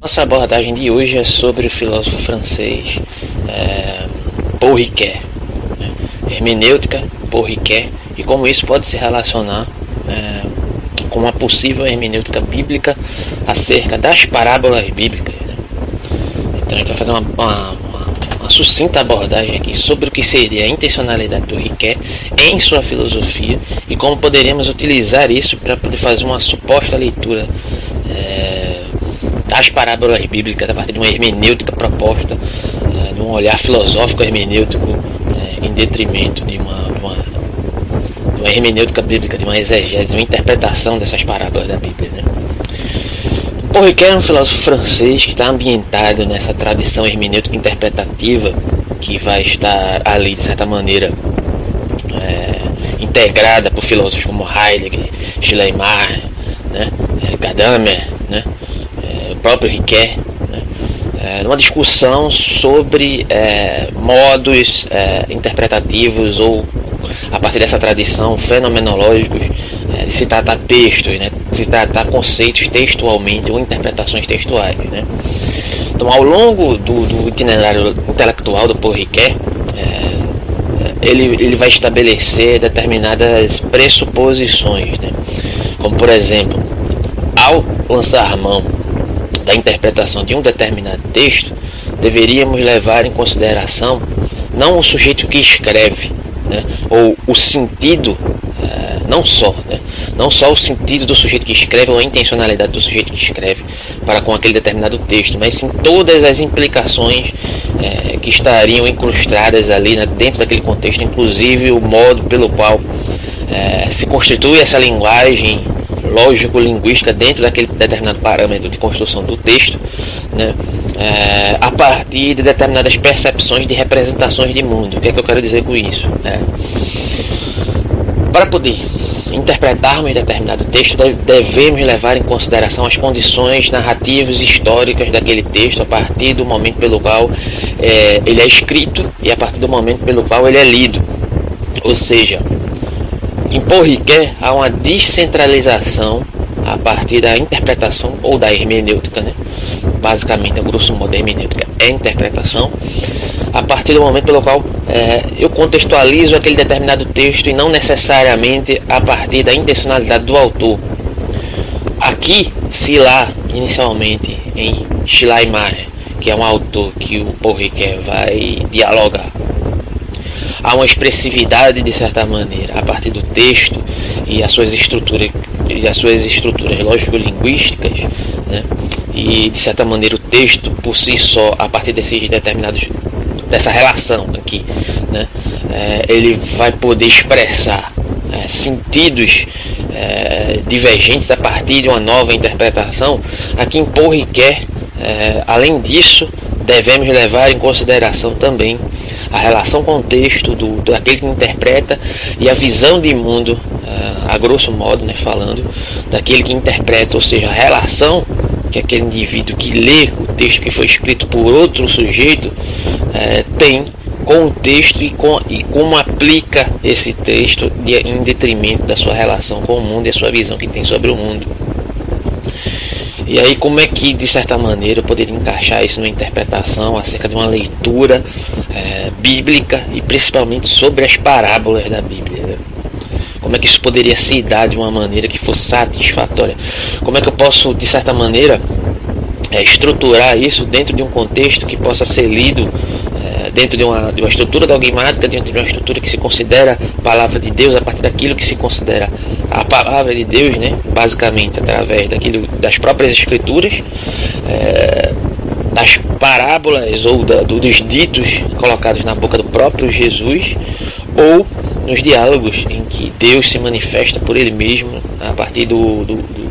Nossa abordagem de hoje é sobre o filósofo francês é, Paul Ricoeur, né? hermenêutica Paul Ricoeur e como isso pode se relacionar é, com uma possível hermenêutica bíblica acerca das parábolas bíblicas. Né? Então a gente vai fazer uma, uma, uma, uma, sucinta abordagem aqui sobre o que seria a intencionalidade do Ricoeur em sua filosofia e como poderíamos utilizar isso para poder fazer uma suposta leitura as parábolas bíblicas a partir de uma hermenêutica proposta, é, de um olhar filosófico hermenêutico, é, em detrimento de uma, de uma, de uma hermenêutica bíblica, de uma exegese, de uma interpretação dessas parábolas da Bíblia. Né? Porriquet é um filósofo francês que está ambientado nessa tradição hermenêutica interpretativa que vai estar ali, de certa maneira, é, integrada por filósofos como Heidegger, Schleiermacher, né, Gadamer, próprio Riquet, né, é, numa discussão sobre é, modos é, interpretativos ou a partir dessa tradição fenomenológicos é, de se tratar textos, né, se tratar conceitos textualmente ou interpretações textuais. Né. Então, ao longo do, do itinerário intelectual do Paul Riquet, é, ele, ele vai estabelecer determinadas pressuposições, né? como por exemplo, ao lançar mão da interpretação de um determinado texto, deveríamos levar em consideração não o sujeito que escreve, né, ou o sentido, uh, não só, né, não só o sentido do sujeito que escreve ou a intencionalidade do sujeito que escreve para com aquele determinado texto, mas sim todas as implicações uh, que estariam incrustadas ali né, dentro daquele contexto, inclusive o modo pelo qual uh, se constitui essa linguagem lógico-linguística dentro daquele determinado parâmetro de construção do texto, né, é, a partir de determinadas percepções de representações de mundo. O que é que eu quero dizer com isso? É, para poder interpretarmos determinado texto, devemos levar em consideração as condições narrativas históricas daquele texto a partir do momento pelo qual é, ele é escrito e a partir do momento pelo qual ele é lido. Ou seja, em Porriquet há uma descentralização a partir da interpretação ou da hermenêutica, né? basicamente, a grosso modo, a hermenêutica é interpretação, a partir do momento pelo qual é, eu contextualizo aquele determinado texto e não necessariamente a partir da intencionalidade do autor. Aqui, se lá, inicialmente, em Schleiermacher, que é um autor que o Porriquet vai dialogar há uma expressividade de certa maneira a partir do texto e as suas estruturas e as suas estruturas lógico-linguísticas, né? e de certa maneira o texto por si só a partir desses determinados dessa relação aqui, né? É, ele vai poder expressar é, sentidos é, divergentes a partir de uma nova interpretação. Aqui em Paul Ricoeur, é, além disso, devemos levar em consideração também a relação com o texto do, daquele que interpreta e a visão de mundo, uh, a grosso modo, né, falando, daquele que interpreta, ou seja, a relação que aquele indivíduo que lê o texto que foi escrito por outro sujeito uh, tem com o texto e, com, e como aplica esse texto de, em detrimento da sua relação com o mundo e a sua visão que tem sobre o mundo. E aí, como é que, de certa maneira, eu poderia encaixar isso numa interpretação acerca de uma leitura é, bíblica e principalmente sobre as parábolas da Bíblia? Né? Como é que isso poderia se dar de uma maneira que fosse satisfatória? Como é que eu posso, de certa maneira, é, estruturar isso dentro de um contexto que possa ser lido é, dentro de uma, de uma estrutura dogmática, dentro de uma estrutura que se considera palavra de Deus, a partir daquilo que se considera a palavra de Deus, né, basicamente através daquilo, das próprias escrituras, é, das parábolas ou da, dos ditos colocados na boca do próprio Jesus, ou nos diálogos em que Deus se manifesta por Ele mesmo a partir do, do, do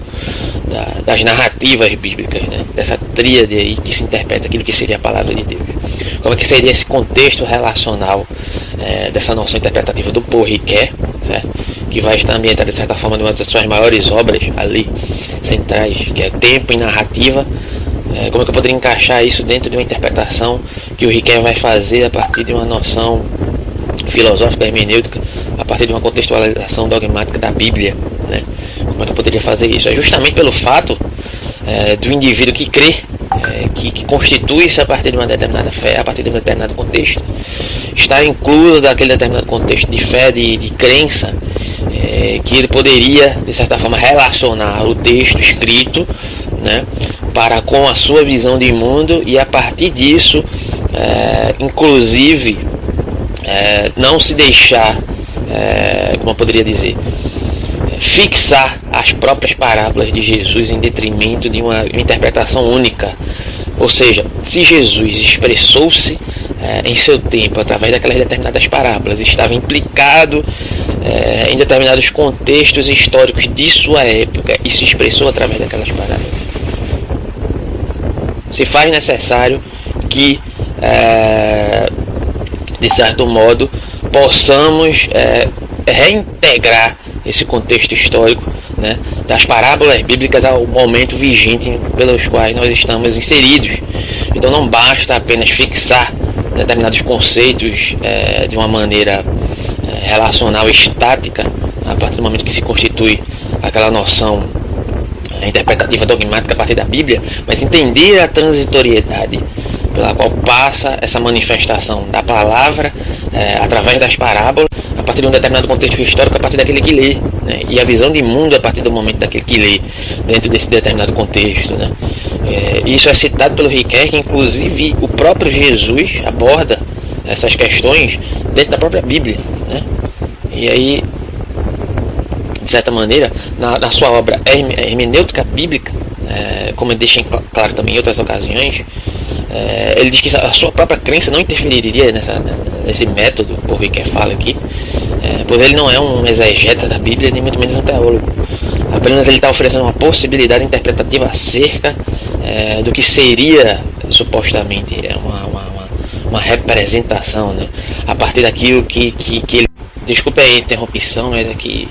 da, das narrativas bíblicas, né? dessa tríade aí que se interpreta aquilo que seria a palavra de Deus. Como é que seria esse contexto relacional é, dessa noção interpretativa do Porriquet, certo? que vai estar ambientada de certa forma numa das suas maiores obras ali centrais, que é Tempo e Narrativa. É, como é que eu poderia encaixar isso dentro de uma interpretação que o Riquet vai fazer a partir de uma noção filosófica hermenêutica, a partir de uma contextualização dogmática da Bíblia, né? Como é que eu poderia fazer isso? É justamente pelo fato é, do indivíduo que crê é, que, que constitui-se a partir de uma determinada fé, a partir de um determinado contexto, está incluso daquele determinado contexto de fé, de, de crença, é, que ele poderia, de certa forma, relacionar o texto escrito né, para com a sua visão de mundo e a partir disso, é, inclusive, é, não se deixar, é, como eu poderia dizer, fixar as próprias parábolas de Jesus em detrimento de uma interpretação única. Ou seja, se Jesus expressou-se é, em seu tempo através daquelas determinadas parábolas, estava implicado é, em determinados contextos históricos de sua época e se expressou através daquelas parábolas. Se faz necessário que, é, de certo modo, possamos reintegrar esse contexto histórico né, das parábolas bíblicas ao momento vigente pelos quais nós estamos inseridos. Então não basta apenas fixar determinados conceitos é, de uma maneira é, relacional estática, a partir do momento que se constitui aquela noção é, interpretativa dogmática a partir da Bíblia, mas entender a transitoriedade pela qual passa essa manifestação da palavra é, através das parábolas, a partir de um determinado contexto histórico, a partir daquele que lê, né? e a visão de mundo a partir do momento daquele que lê, dentro desse determinado contexto. Né? É, isso é citado pelo Riquet, que inclusive o próprio Jesus aborda essas questões dentro da própria Bíblia. Né? E aí, de certa maneira, na, na sua obra Hermenêutica Bíblica, é, como ele deixa claro também em outras ocasiões, é, ele diz que a sua própria crença não interferiria nessa, nesse método, o Riquet fala aqui, é, pois ele não é um exegeta da Bíblia, nem muito menos um teólogo. Apenas ele está oferecendo uma possibilidade interpretativa acerca é, do que seria supostamente uma, uma, uma, uma, representação, né? a partir daquilo que, que, que ele. Desculpe a interrupção, mas é que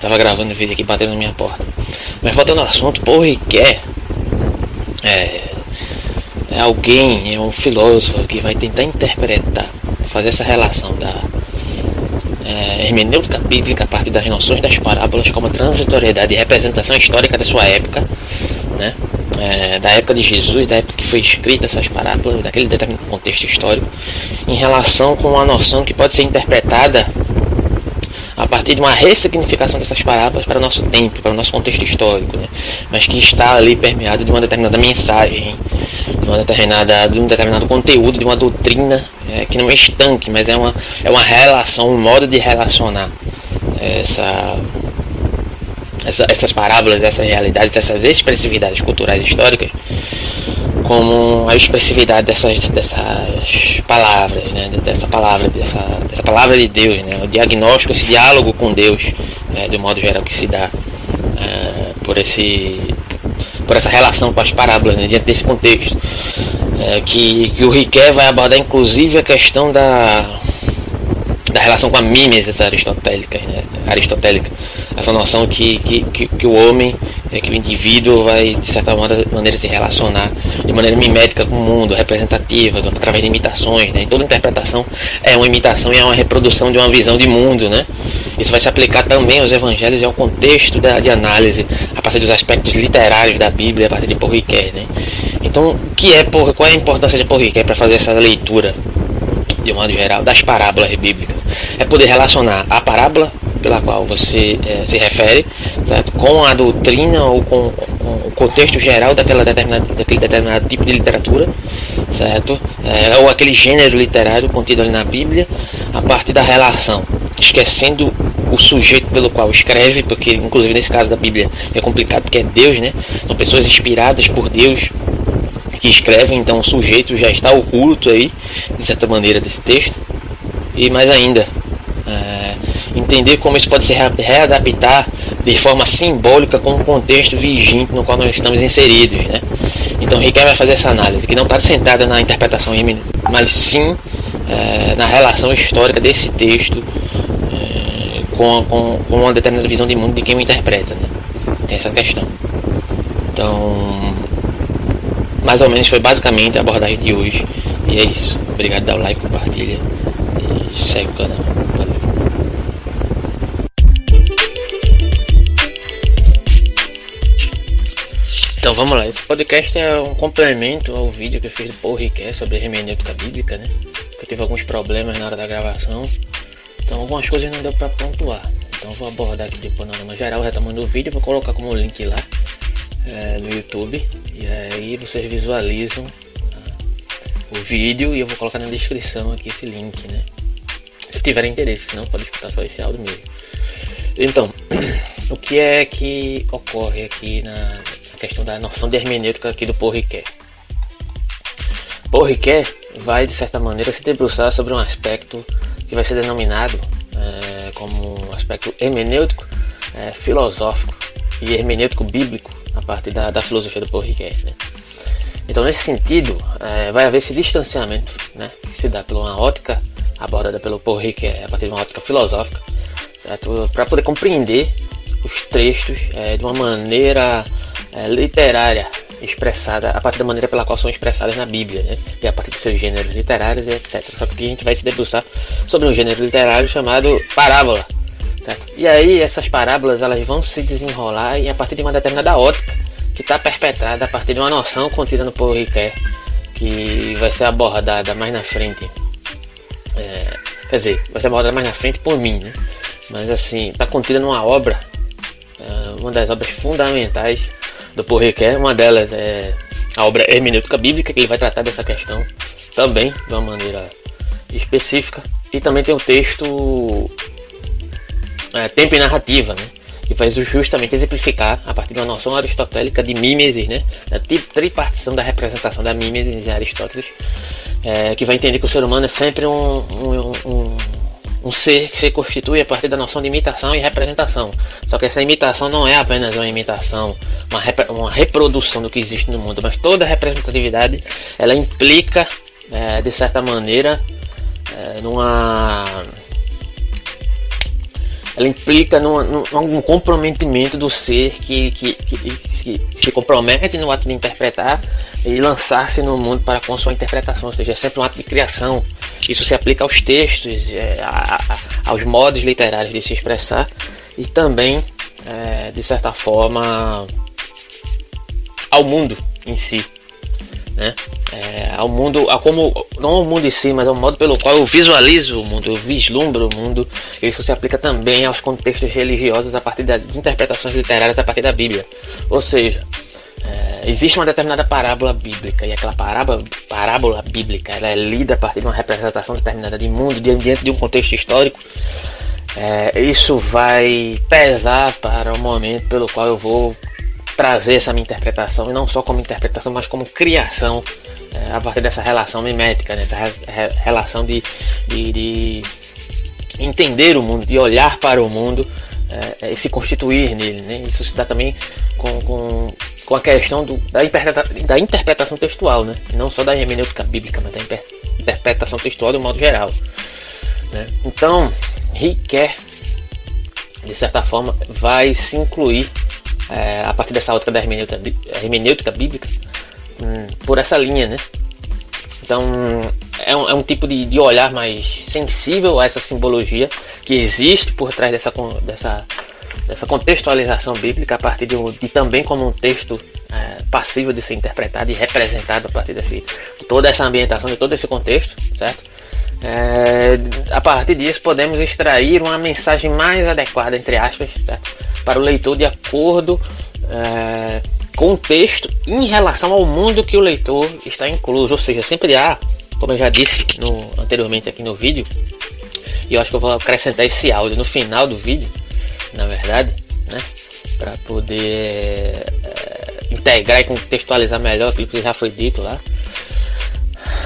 estava gravando o vídeo aqui batendo na minha porta. Mas voltando ao assunto, Paul Riquet é, é alguém, é um filósofo que vai tentar interpretar, fazer essa relação da é, hermenêutica bíblica a partir das noções das parábolas como transitoriedade e representação histórica da sua época, né? É, da época de Jesus, da época que foi escrita essas parábolas, daquele determinado contexto histórico, em relação com a noção que pode ser interpretada a partir de uma ressignificação dessas parábolas para o nosso tempo, para o nosso contexto histórico, né? mas que está ali permeado de uma determinada mensagem, de, uma determinada, de um determinado conteúdo, de uma doutrina é, que não é estanque, mas é uma, é uma relação, um modo de relacionar essa, essa, essas parábolas, essas realidades, essas expressividades culturais históricas como a expressividade dessas, dessas palavras, né? dessa palavra, dessa, dessa palavra de Deus, né? o diagnóstico, esse diálogo com Deus, né? de modo geral que se dá é, por, esse, por essa relação com as parábolas, né? diante desse contexto. É, que, que o Riquet vai abordar inclusive a questão da, da relação com a mimesis aristotélica, né? aristotélica essa noção que, que, que, que o homem, é, que o indivíduo vai de certa maneira se relacionar de maneira mimética com o mundo, representativa, através de imitações. Né? Toda interpretação é uma imitação e é uma reprodução de uma visão de mundo. Né? Isso vai se aplicar também aos evangelhos e ao contexto da, de análise, a partir dos aspectos literários da Bíblia, a partir de Ricoeur. Né? Então, que é, qual é a importância de Ricoeur para fazer essa leitura? de um modo geral, das parábolas bíblicas. É poder relacionar a parábola pela qual você é, se refere, certo? com a doutrina ou com, com, o contexto geral daquela determinada, daquele determinado tipo de literatura, certo? É, ou aquele gênero literário contido ali na Bíblia, a partir da relação, esquecendo o sujeito pelo qual escreve, porque inclusive nesse caso da Bíblia é complicado porque é Deus, né? São pessoas inspiradas por Deus que escrevem, então o sujeito já está oculto aí, de certa maneira, desse texto. E mais ainda, entender como isso pode se readaptar de forma simbólica com o contexto vigente no qual nós estamos inseridos. Né? Então Riquet vai fazer essa análise, que não está sentada na interpretação mas sim é, na relação histórica desse texto é, com, com, com, uma determinada visão de mundo de quem o interpreta. Né? Tem essa questão. Então, mais ou menos foi basicamente a abordagem de hoje. E é isso. Obrigado, dá o like, compartilha e segue o canal. Então vamos lá, esse podcast é um complemento ao vídeo que eu fiz do Paul Riquet sobre hermenêutica bíblica, né? Eu tive alguns problemas na hora da gravação, então algumas coisas não deu para pontuar. Então vou abordar aqui de panorama geral, retomando o vídeo, vou colocar como link lá é, no YouTube e aí vocês visualizam tá? o vídeo e eu vou colocar na descrição aqui esse link, né? Se tiverem interesse, não pode escutar só esse áudio mesmo. Então, o que é que ocorre aqui na questão da noção de hermenêutica aqui do Paul Riquet. Paul Riquet vai, de certa maneira, se debruçar sobre um aspecto que vai ser denominado é, como um aspecto hermenêutico, é, filosófico e hermenêutico bíblico a partir da, da filosofia do Paul Riquet. Né? Então, nesse sentido, é, vai haver esse distanciamento né, que se dá por uma ótica abordada pelo Paul Riquet a partir de uma ótica filosófica, para poder compreender os textos é, de uma maneira é, literária expressada a partir da maneira pela qual são expressadas na Bíblia, né? e a partir de seus gêneros literários e etc. Só que a gente vai se debruçar sobre um gênero literário chamado parábola. E aí essas parábolas elas vão se desenrolar e a partir de uma determinada ótica que está perpetrada a partir de uma noção contida no Paul Ricoeur, que vai ser abordada mais na frente. É, quer dizer, vai ser abordada mais na frente por mim, né? Mas assim, está contida numa obra, é, uma das obras fundamentais do Paul Ricoeur. Uma delas é a obra Hermenêutica Bíblica, que ele vai tratar dessa questão também de uma maneira específica. E também tem o texto é, Tempo e Narrativa, né? que vai justamente exemplificar a partir de uma noção aristotélica de mimesis, né? da tripartição da representação da mimesis em Aristóteles, é, que vai entender que o ser humano é sempre um, um, um um ser que se constitui a partir da noção de imitação e representação. Só que essa imitação não é apenas uma imitação, uma, rep uma reprodução do que existe no mundo, mas toda representatividade ela implica, é, de certa maneira, é, numa ela implica num, num, comprometimento do ser que, que, que, que, se compromete no ato de interpretar e lançar-se no mundo para com sua interpretação, ou seja, é sempre um ato de criação. Isso se aplica aos textos, é, a, a, aos modos literários de se expressar e também, é, de certa forma, ao mundo em si né? É, ao mundo, a como não ao mundo em si, mas ao modo pelo qual eu visualizo o mundo, eu vislumbro o mundo. Isso se aplica também aos contextos religiosos a partir das interpretações literárias a partir da Bíblia. Ou seja, é, existe uma determinada parábola bíblica e aquela parábola, parábola bíblica ela é lida a partir de uma representação determinada de mundo diante de um contexto histórico. É, isso vai pesar para o momento pelo qual eu vou trazer essa minha interpretação, e não só como interpretação, mas como criação é, a partir dessa relação mimética, né? re relação de, de, de, entender o mundo, de olhar para o mundo é, e se constituir nele. Né? Isso se dá também com, com, com a questão do, da, interpreta da interpretação textual, né? não só da hermenêutica bíblica, mas da interpretação textual de um modo geral. Né? Então, Riquet, de certa forma, vai se incluir é, a partir dessa ótica da hermenêutica, hermenêutica bíblica, hum, por essa linha, né? Então é um, é um tipo de, de, olhar mais sensível a essa simbologia que existe por trás dessa, dessa, dessa contextualização bíblica a partir de, de também como um texto é, passível de ser interpretado e representado a partir desse, de toda essa ambientação, de todo esse contexto, certo? É, a partir disso podemos extrair uma mensagem mais adequada, entre aspas, certo? para o leitor de acordo é, com o texto em relação ao mundo que o leitor está incluso. Ou seja, sempre há, como eu já disse no, anteriormente aqui no vídeo, e eu acho que eu vou acrescentar esse áudio no final do vídeo, na verdade, né? Para poder é, integrar e contextualizar melhor aquilo que já foi dito lá.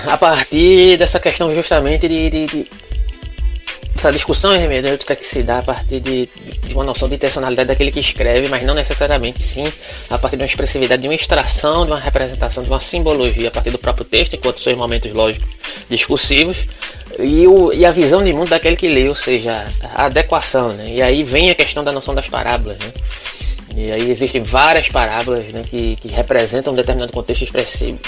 A partir dessa questão justamente de, de, de essa discussão hermenêutica que se dá a partir de, de, uma noção de intencionalidade daquele que escreve, mas não necessariamente sim a partir de uma expressividade, de uma extração, de uma representação, de uma simbologia a partir do próprio texto, enquanto seus momentos lógicos discursivos, e, o, e a visão de mundo daquele que lê, ou seja, a adequação. Né? E aí vem a questão da noção das parábolas. Né? E aí existem várias parábolas né, que, que, representam um determinado contexto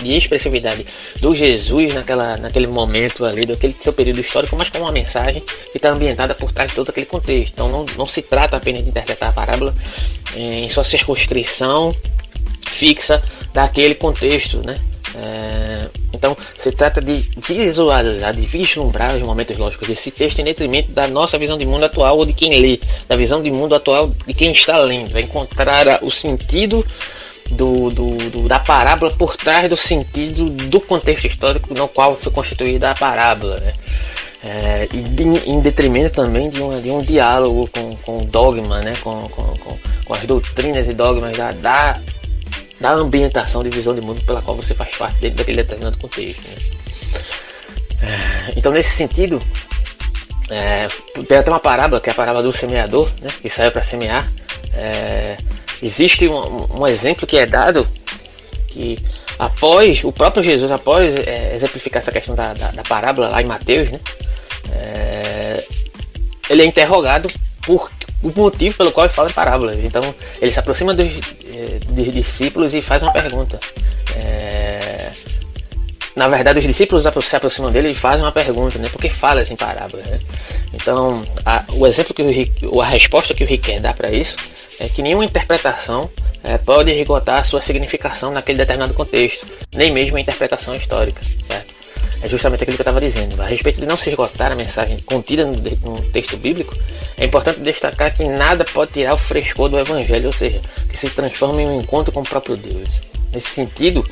de expressividade do Jesus naquela, naquele momento ali, daquele seu período histórico, mas com uma mensagem que está ambientada por trás de todo aquele contexto. Então não, não se trata apenas de interpretar a parábola em sua circunscrição fixa daquele contexto, né? É, então se trata de visualizar, de vislumbrar os momentos lógicos desse texto em detrimento da nossa visão de mundo atual ou de quem lê, da visão de mundo atual de quem está lendo, vai encontrar o sentido do, do, do, da parábola por trás do sentido do contexto histórico no qual foi constituída a parábola. Né? É, e de, em detrimento também de, uma, de um diálogo com, com o dogma, né? com, com, com, com as doutrinas e dogmas da, da, da, ambientação de visão de mundo pela qual você faz parte dentro daquele determinado contexto. Né? É, então, nesse sentido, é, tem até uma parábola, que é a parábola do semeador, né? que saiu para semear. É, existe um, um, exemplo que é dado que após o próprio Jesus, após é, exemplificar essa questão da, da, da, parábola lá em Mateus, né, é, ele é interrogado por o motivo pelo qual ele fala em parábolas. Então ele se aproxima dos, dos discípulos e faz uma pergunta. É, na verdade, os discípulos se aproximam dele e fazem uma pergunta, né? Por que falas em parábolas? Né? Então, a, o exemplo que o a resposta que o Rick quer dar para isso é que nenhuma interpretação é, pode esgotar a sua significação naquele determinado contexto, nem mesmo a interpretação histórica, certo? É justamente aquilo que eu estava dizendo. A respeito de não se esgotar a mensagem contida no, no, texto bíblico, é importante destacar que nada pode tirar o frescor do Evangelho, ou seja, que se transforma em um encontro com o próprio Deus. Nesse sentido,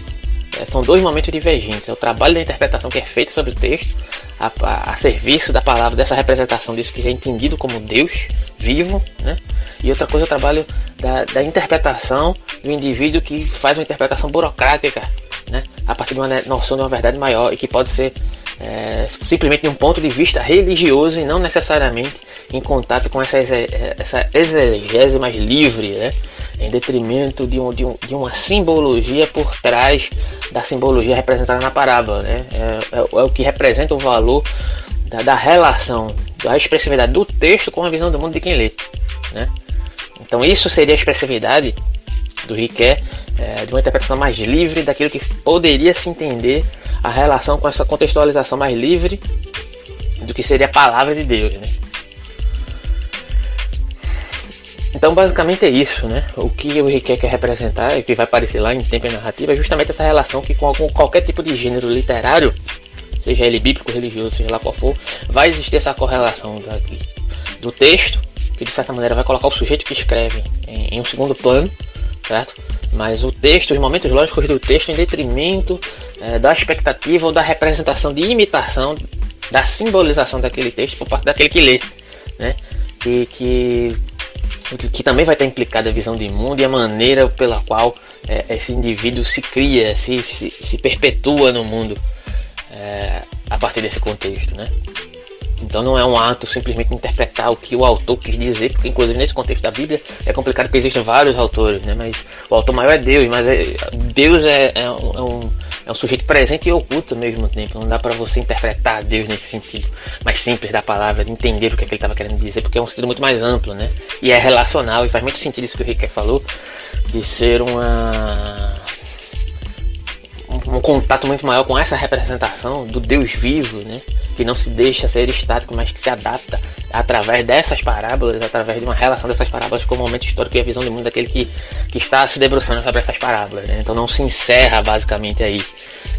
é, são dois momentos divergentes. É o trabalho da interpretação que é feito sobre o texto, a, a, a serviço da palavra, dessa representação disso que é entendido como Deus vivo, né? E outra coisa é o trabalho da, da interpretação do indivíduo que faz uma interpretação burocrática, né? A partir de uma noção de uma verdade maior e que pode ser é, simplesmente de um ponto de vista religioso e não necessariamente em contato com essa, essa exegese mais livre, né? em detrimento de, um, de, um, de, uma simbologia por trás da simbologia representada na parábola. Né? É, é, é o que representa o valor da, da, relação, da expressividade do texto com a visão do mundo de quem lê. Né? Então isso seria a expressividade do Riquet, é, de uma interpretação mais livre daquilo que poderia se entender a relação com essa contextualização mais livre do que seria a palavra de Deus. Né? Então basicamente é isso, né? O que o Riquet quer representar, e que vai aparecer lá em tempo e narrativa, é justamente essa relação que com, algum, qualquer tipo de gênero literário, seja ele bíblico, religioso, seja lá qual for, vai existir essa correlação do texto, que de certa maneira vai colocar o sujeito que escreve em, em um segundo plano, certo? Mas o texto, os momentos lógicos do texto em detrimento é, da expectativa ou da representação de imitação da simbolização daquele texto por parte daquele que lê, né? Que, que que também vai estar implicada a visão de mundo e a maneira pela qual é, esse indivíduo se cria, se, se, se perpetua no mundo é, a partir desse contexto, né? Então não é um ato simplesmente interpretar o que o autor quis dizer, porque inclusive nesse contexto da Bíblia é complicado porque existem vários autores, né? Mas o autor maior é Deus, mas é, Deus é, é, um, é, um, é sujeito presente e oculto ao mesmo tempo. Não dá para você interpretar Deus nesse sentido mais simples da palavra, de entender o que, é que ele estava querendo dizer, porque é um sentido muito mais amplo, né? E é relacional e faz muito sentido isso que o Rick falou de ser uma um contato muito maior com essa representação do Deus vivo, né? que não se deixa ser estático, mas que se adapta através dessas parábolas, através de uma relação dessas parábolas com o momento histórico e a visão do mundo daquele que, que está se debruçando sobre essas parábolas. Né? Então não se encerra basicamente aí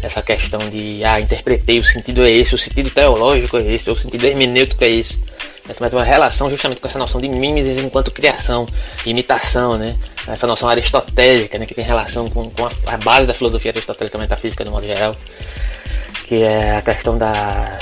essa questão de ah, interpretei, o sentido é esse, o sentido teológico é esse, o sentido hermenêutico é esse. Mas uma relação justamente com essa noção de mimesis enquanto criação, imitação, né? Essa noção aristotélica, né? Que tem relação com, com a, a base da filosofia aristotélica metafísica de modo geral, que é a questão da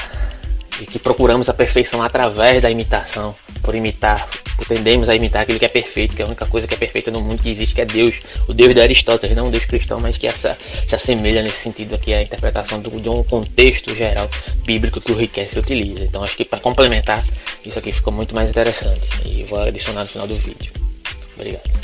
e que procuramos a perfeição através da imitação, por imitar, por tendemos a imitar aquilo que é perfeito, que é a única coisa que é perfeita no mundo que existe, que é Deus, o Deus de Aristóteles, não um Deus cristão, mas que essa, se assemelha nesse sentido aqui à interpretação do, de um contexto geral bíblico que o Riquet utiliza. Então acho que para complementar, isso aqui ficou muito mais interessante e vou adicionar no final do vídeo. Obrigado.